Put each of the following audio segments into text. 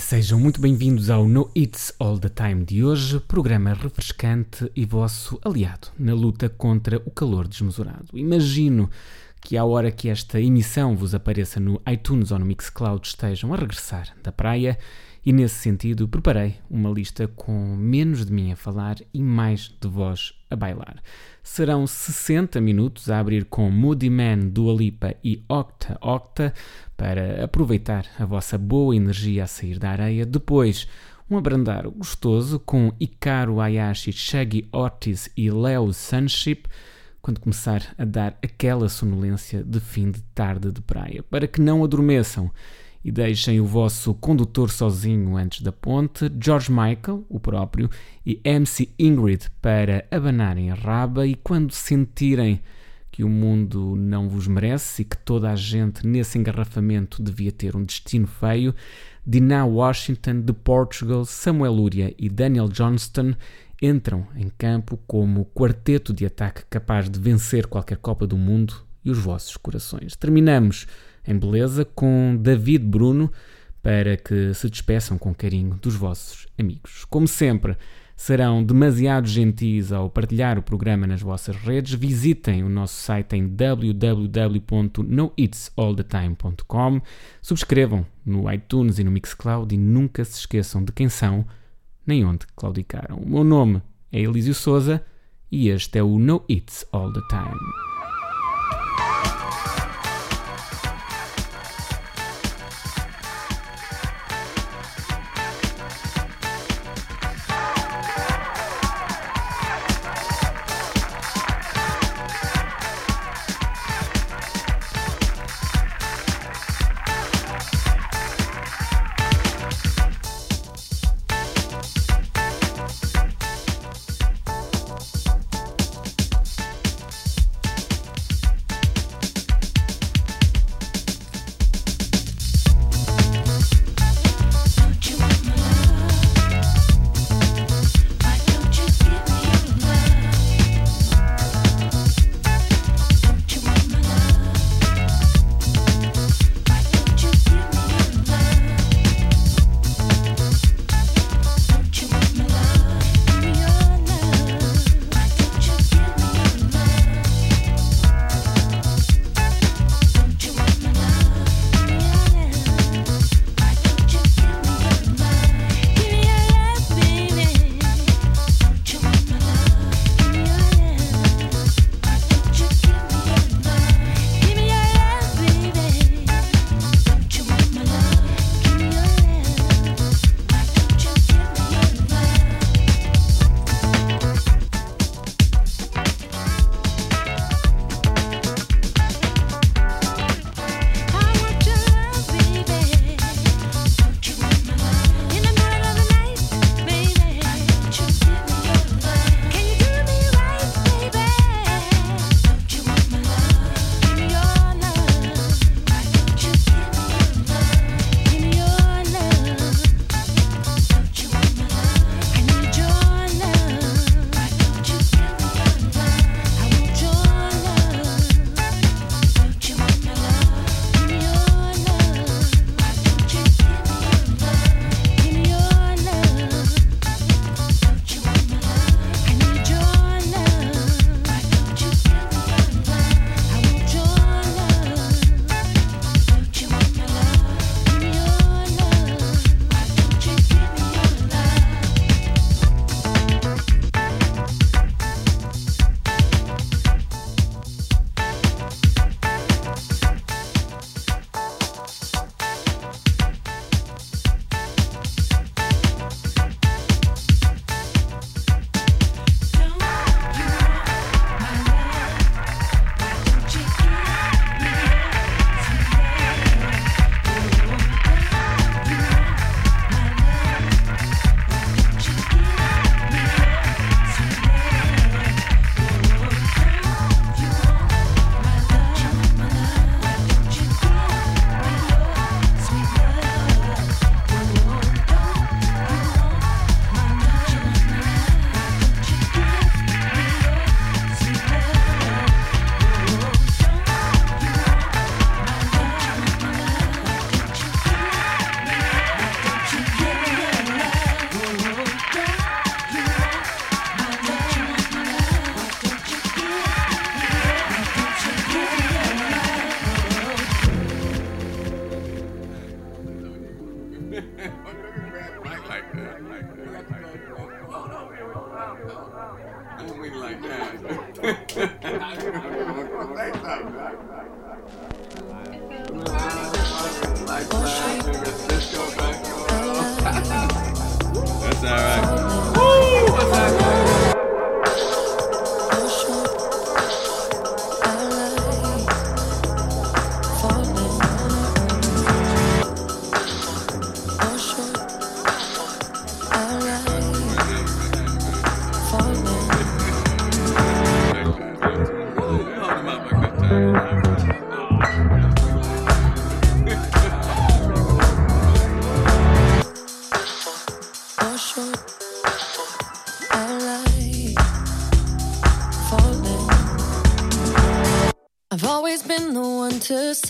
Sejam muito bem-vindos ao No It's All the Time de hoje, programa refrescante e vosso aliado na luta contra o calor desmesurado. Imagino que à hora que esta emissão vos apareça no iTunes ou no Mixcloud estejam a regressar da praia e nesse sentido preparei uma lista com menos de mim a falar e mais de vós a bailar. Serão 60 minutos a abrir com Moody Man, Dua Lipa e Octa Octa para aproveitar a vossa boa energia a sair da areia. Depois, um abrandar gostoso com Icaro Ayashi, Shaggy Ortiz e Leo Sunship quando começar a dar aquela sonolência de fim de tarde de praia, para que não adormeçam e deixem o vosso condutor sozinho antes da ponte, George Michael, o próprio, e MC Ingrid para abanarem a raba e quando sentirem que o mundo não vos merece e que toda a gente nesse engarrafamento devia ter um destino feio, Dinah Washington de Portugal, Samuel Luria e Daniel Johnston entram em campo como quarteto de ataque capaz de vencer qualquer Copa do Mundo e os vossos corações. Terminamos em beleza com David Bruno para que se despeçam com carinho dos vossos amigos. Como sempre, serão demasiado gentis ao partilhar o programa nas vossas redes. Visitem o nosso site em www.noitsallthetime.com. Subscrevam no iTunes e no Mixcloud e nunca se esqueçam de quem são nem onde claudicaram. O meu nome é Elísio Souza e este é o No It's All the Time.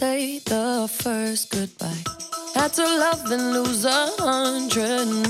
say the first goodbye. Had to love and lose a hundred.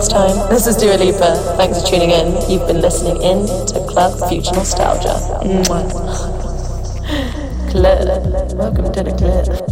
Next time, this is Dua Lipa. Thanks for tuning in. You've been listening in to Club Future Nostalgia. Club. Welcome to the club.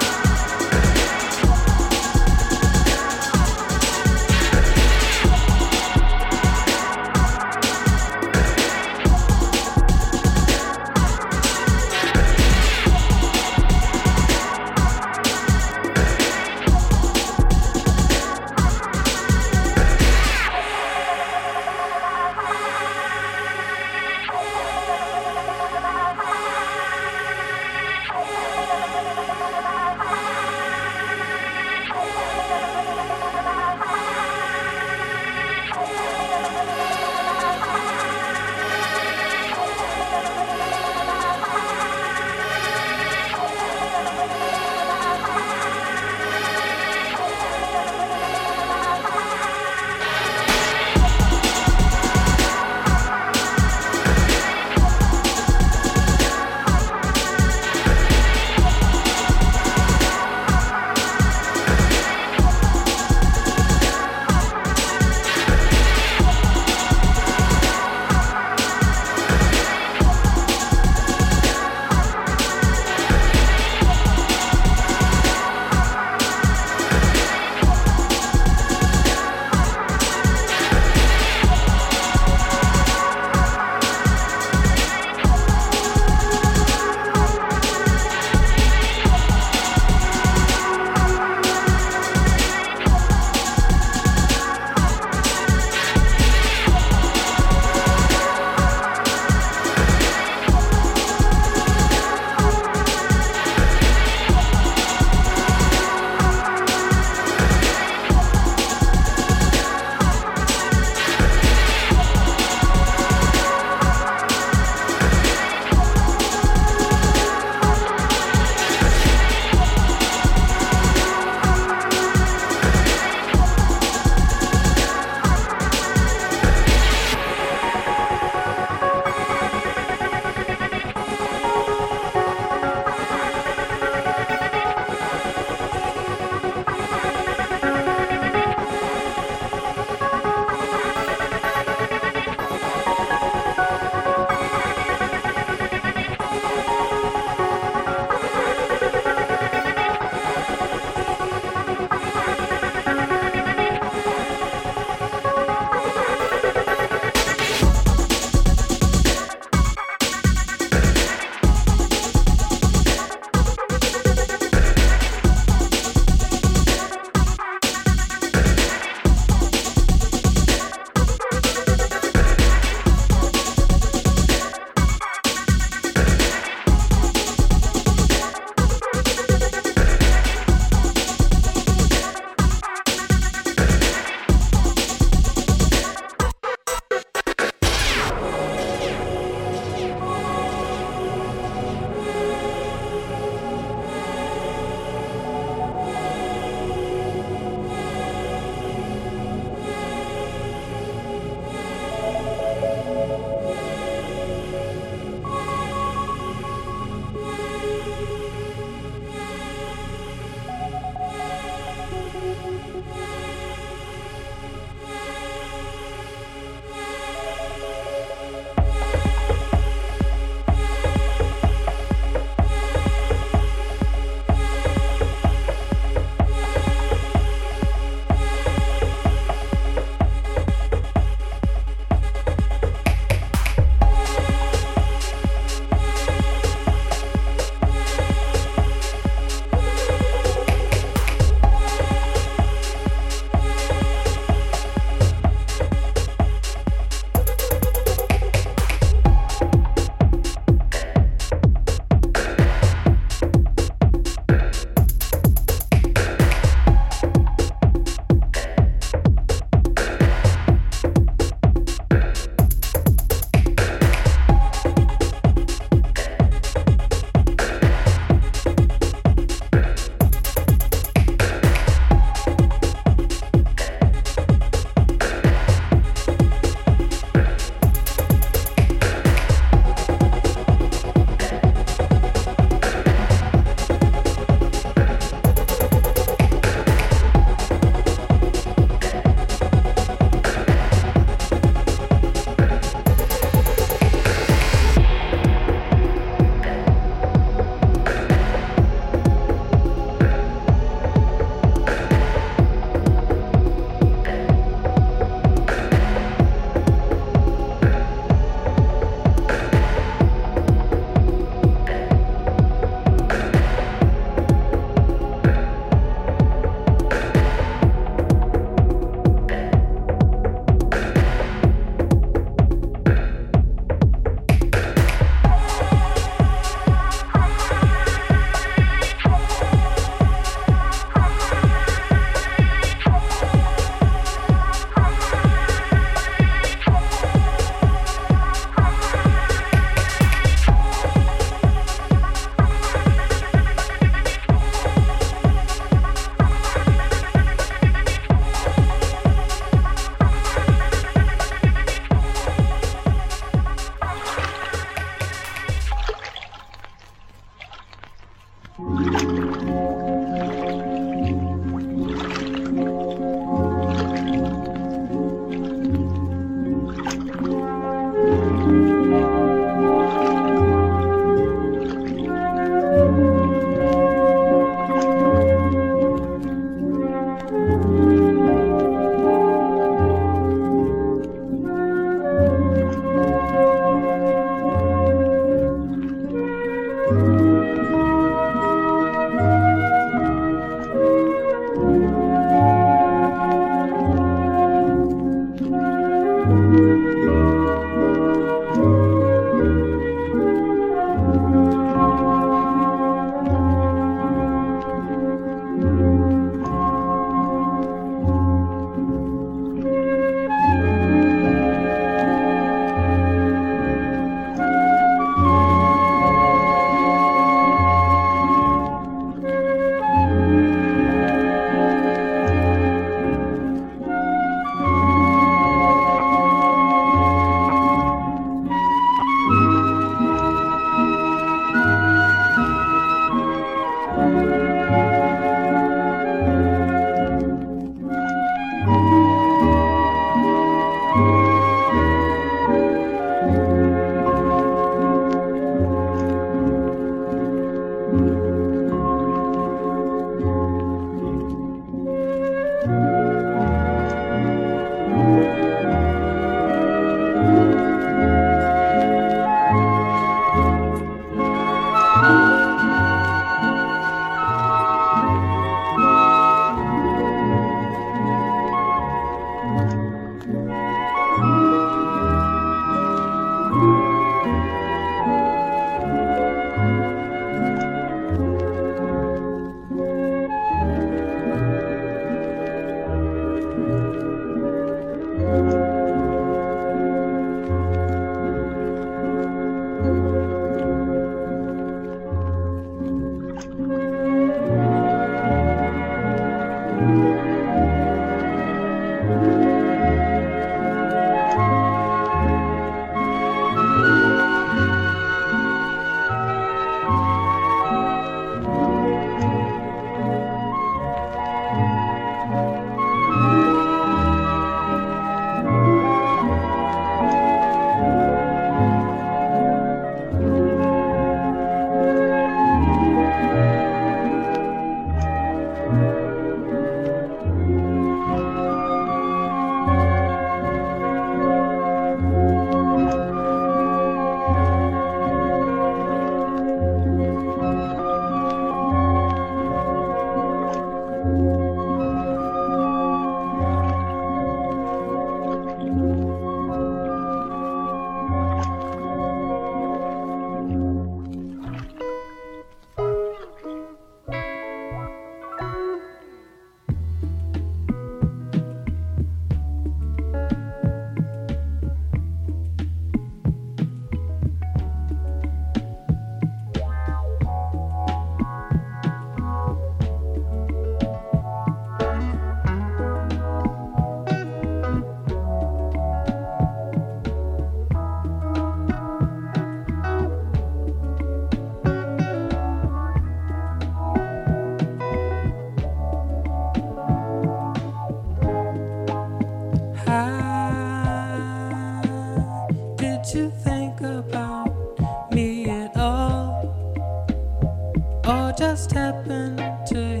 just happened to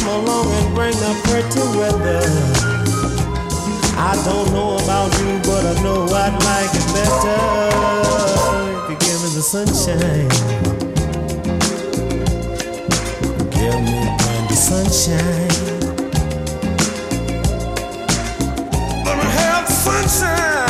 Come along and bring the pretty weather. I don't know about you, but I know I'd like it better if you give me the sunshine. Give me the sunshine. Gonna have sunshine.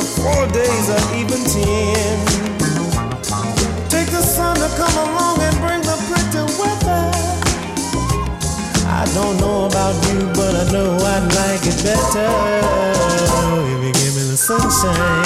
for four days or even ten. Take the sun to come along and bring the pretty weather. I don't know about you, but I know I'd like it better if you give me the sunshine.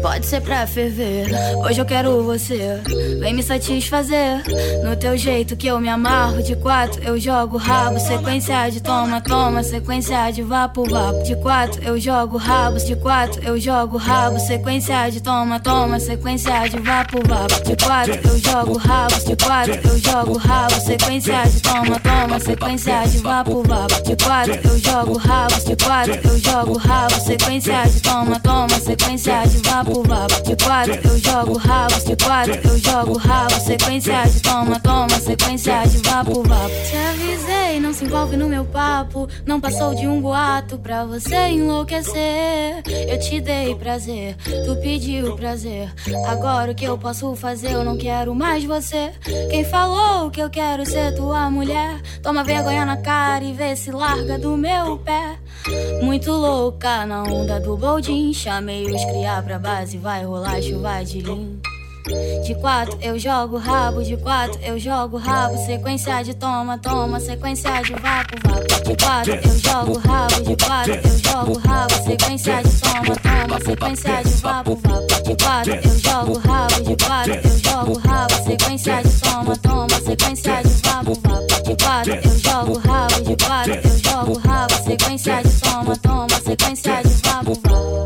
Pode ser pra ferver. Hoje eu quero você, vem me satisfazer. No teu jeito que eu me amarro, de quatro eu jogo rabo. Sequência de toma, toma, sequência de vapo, vapo. De quatro eu jogo rabos, de quatro eu jogo rabo. Sequência de toma, toma, sequência de vapo, vapo. De quatro eu jogo rabos, de quatro eu jogo rabo. Sequência de toma, toma, sequência de vapo, vapo. De quatro eu jogo rabos, de quatro eu jogo rabo. Sequência de toma, toma, sequência de vapo, vapo. De quatro eu jogo rabo, de quatro eu jogo rabo. Sequência de toma, toma, sequência de vapo, vapo. Te avisei, não se envolve no meu papo. Não passou de um boato pra você enlouquecer. Eu te dei prazer, tu pediu prazer. Agora o que eu posso fazer? Eu não quero mais você. Quem falou que eu quero ser tua mulher? Toma vergonha na cara e vê se larga do meu pé. Muito louca na onda do boldin. Chamei os criar pra base, vai rolar chuva de lim. De quatro eu jogo rabo, de quatro eu jogo rabo. Sequência de toma, toma, sequência de vapo, vapo. De quatro eu jogo rabo, de quatro eu jogo rabo. Sequência de toma, toma, sequência de vapo, vapo. De quatro eu jogo rabo, de quatro eu jogo rabo. Sequência de toma, toma, sequência de vapo, vapo. De quatro eu jogo rabo, de quatro eu jogo rabo. Sequência de toma, toma, sequência de vapo, vapo.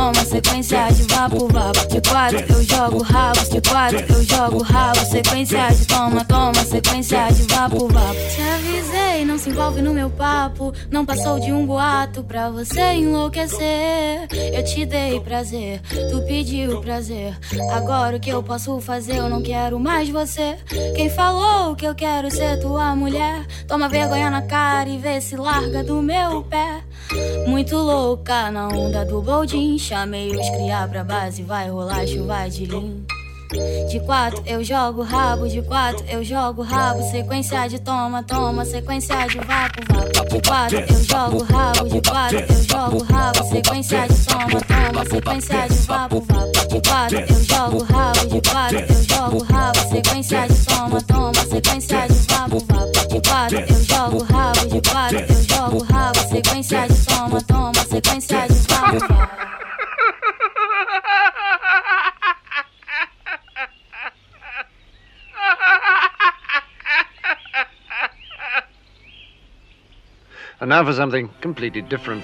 Sequência de vapo, vapo. De quatro eu jogo rabos. De quatro eu jogo rabo. Sequência de toma, toma, sequência de vapo, vapo. Te avisei, não se envolve no meu papo. Não passou de um boato pra você enlouquecer. Eu te dei prazer, tu pediu prazer. Agora o que eu posso fazer? Eu não quero mais você. Quem falou que eu quero ser tua mulher? Toma vergonha na cara e vê se larga do meu pé. Muito louca na onda do boldin. Chamei os criar pra base, vai rolar chuva de lim. De quatro eu jogo rabo, de quatro eu jogo rabo. Sequência de toma, toma, sequência de vapo, vapo. De quatro eu jogo rabo, de quatro eu jogo rabo. Sequência de toma, toma, sequência de vapo, vapo. De quatro eu jogo rabo, de quatro eu jogo rabo. Sequência de toma, toma, sequência de vapo, vapo. Eu jogo rabo, de quatro eu jogo rabo. Sequência de toma, toma, sequência de vapo. And now for something completely different.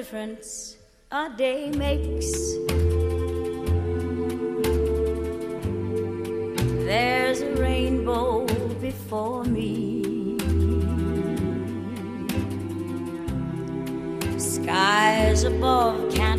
difference a day makes. There's a rainbow before me. Skies above can't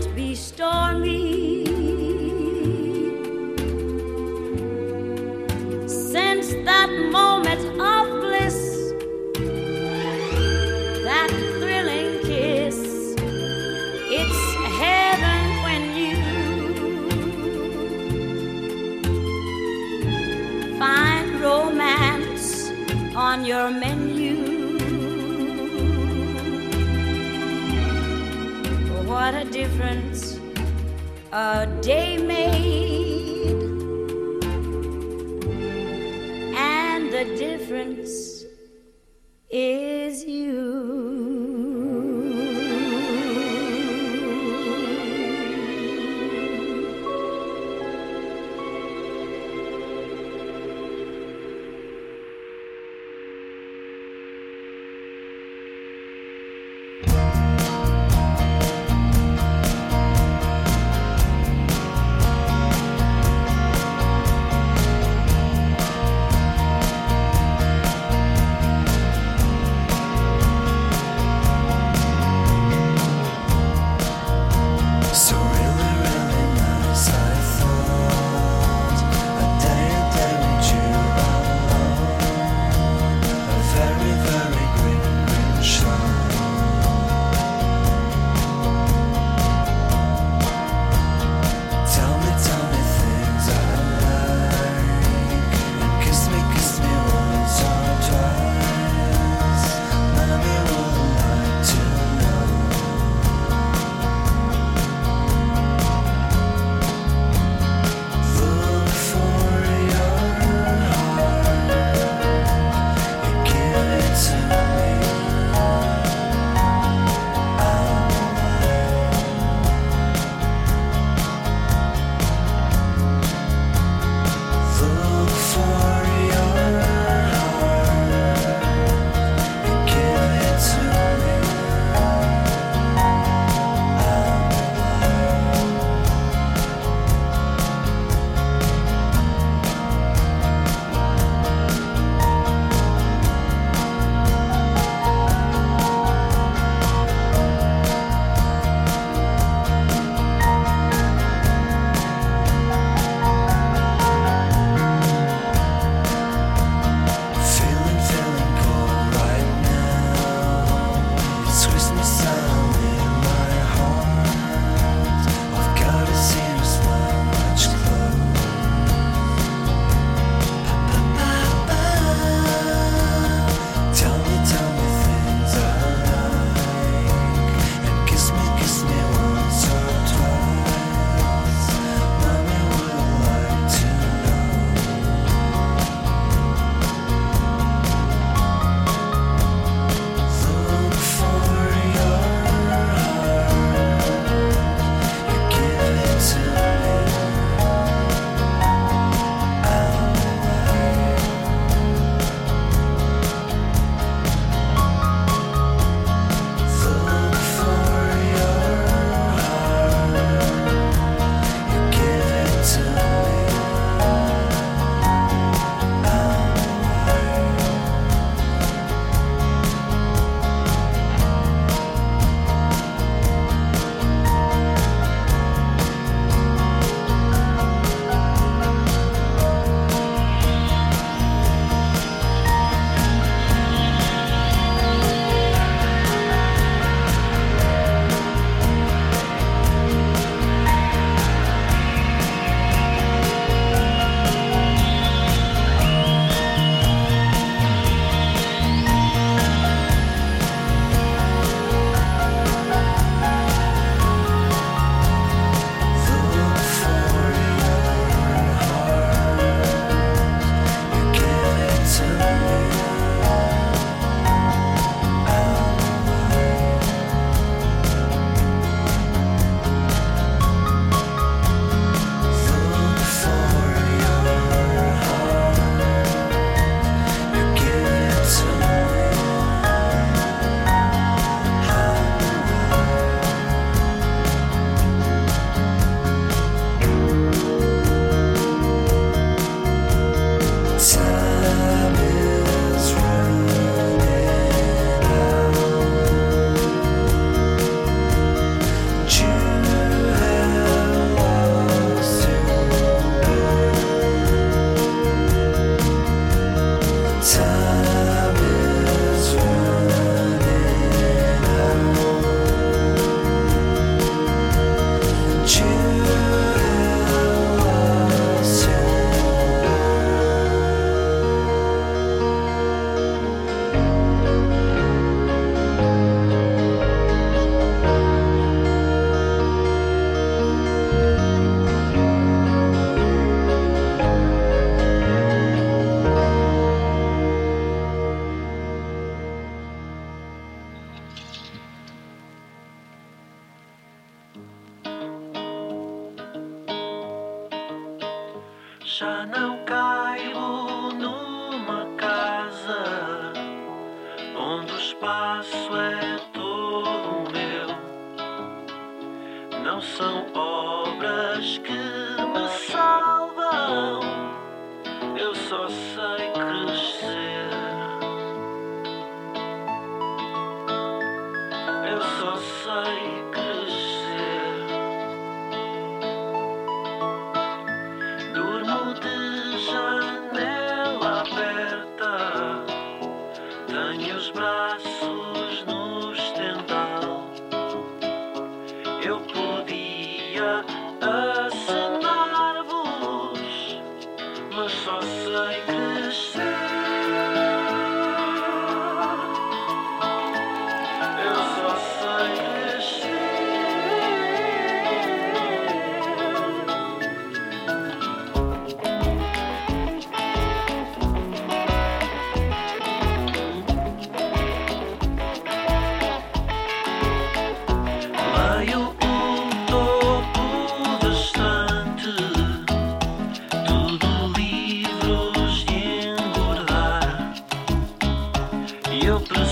your blue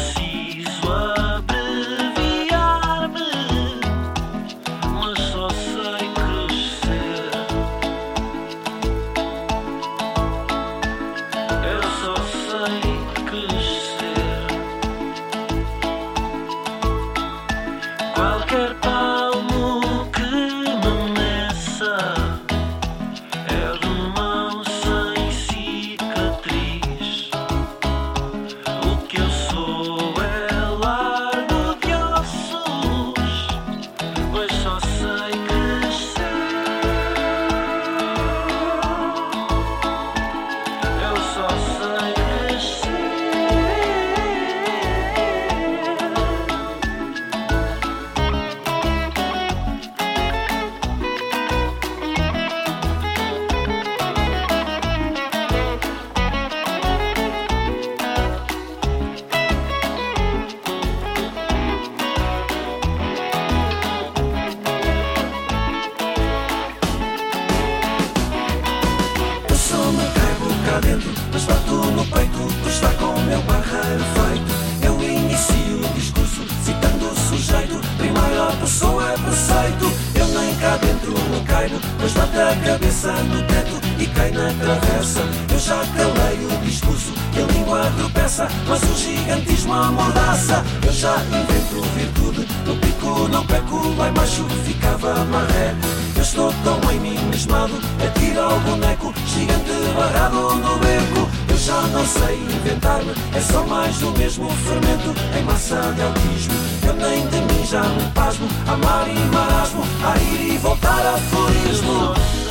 Eu tenho de mim já um pasmo, amar e marasmo, a ir e voltar a florismo.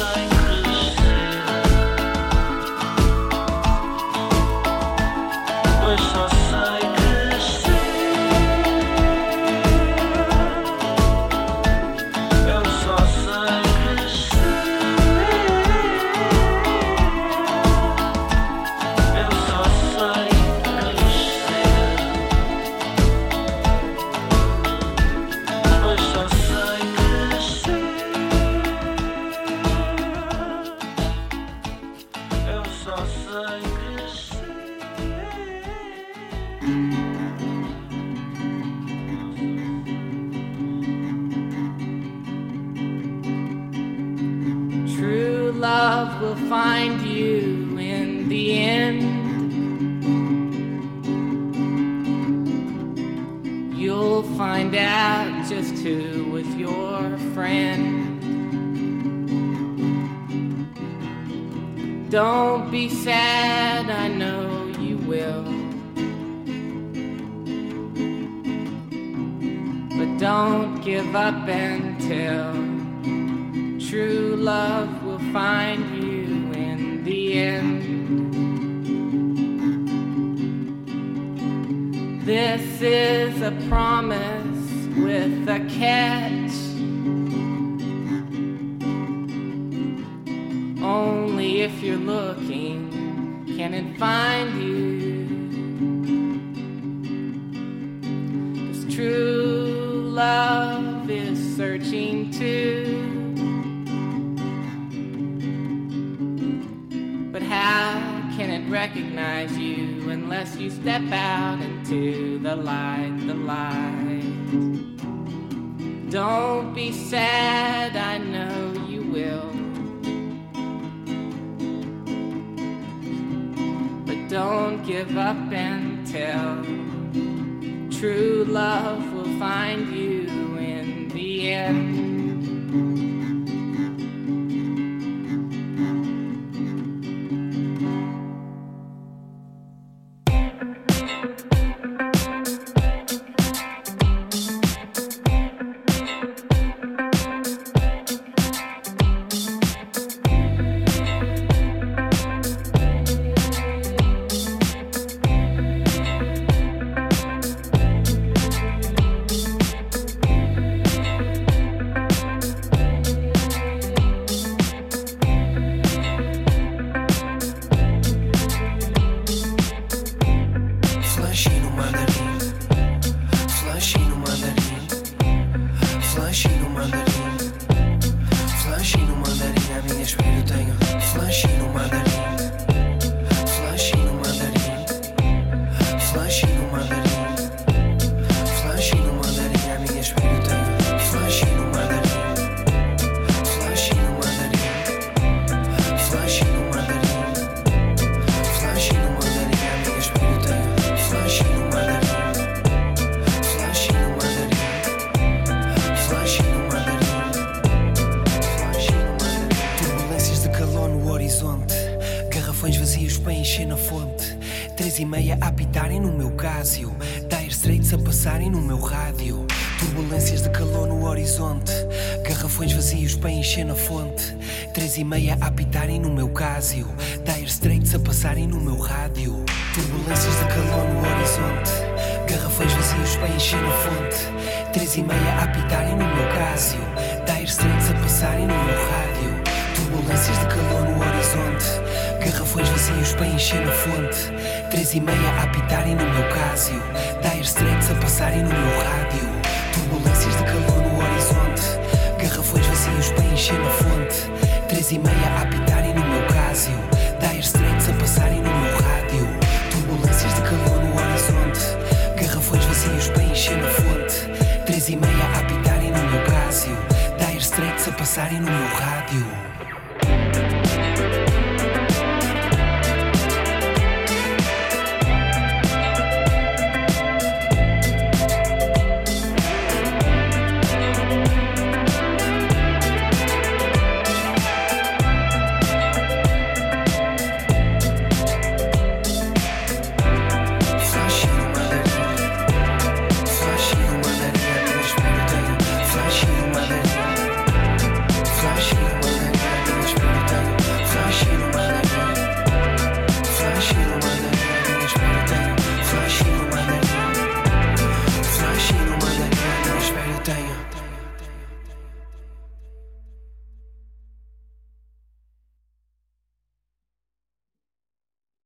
Searching too. But how can it recognize you unless you step out into the light, the light? Don't be sad, I know you will. But don't give up until true love will find you yeah. Garrafões vazios para encher na fonte. Três e meia a apitarem no meu Casio. Dire Straits a passarem no meu rádio. Turbulências de calor no horizonte. Garrafões vazios para encher na fonte. Três e meia a apitarem no meu Casio. Dire Straits a passarem no meu rádio. Turbulências de calor no horizonte. Garrafões vazios para encher na fonte. Três e meia a apitarem no meu Casio. Dire Straits a passarem no meu rádio. Turbulências de calor no. Garrafões vazios para encher na fonte. Três e meia a apitarem no meu Casio. Dire Straits a passarem no meu rádio. Turbulências de calor no horizonte. Garrafões vazios para encher na fonte. Três e meia a apitarem no meu Casio. Dire Straits a passarem no meu rádio. Turbulências de calor no horizonte. Garrafões vazios para encher na fonte. Três e meia a apitarem no meu Casio. Dire Straits a passarem no meu rádio.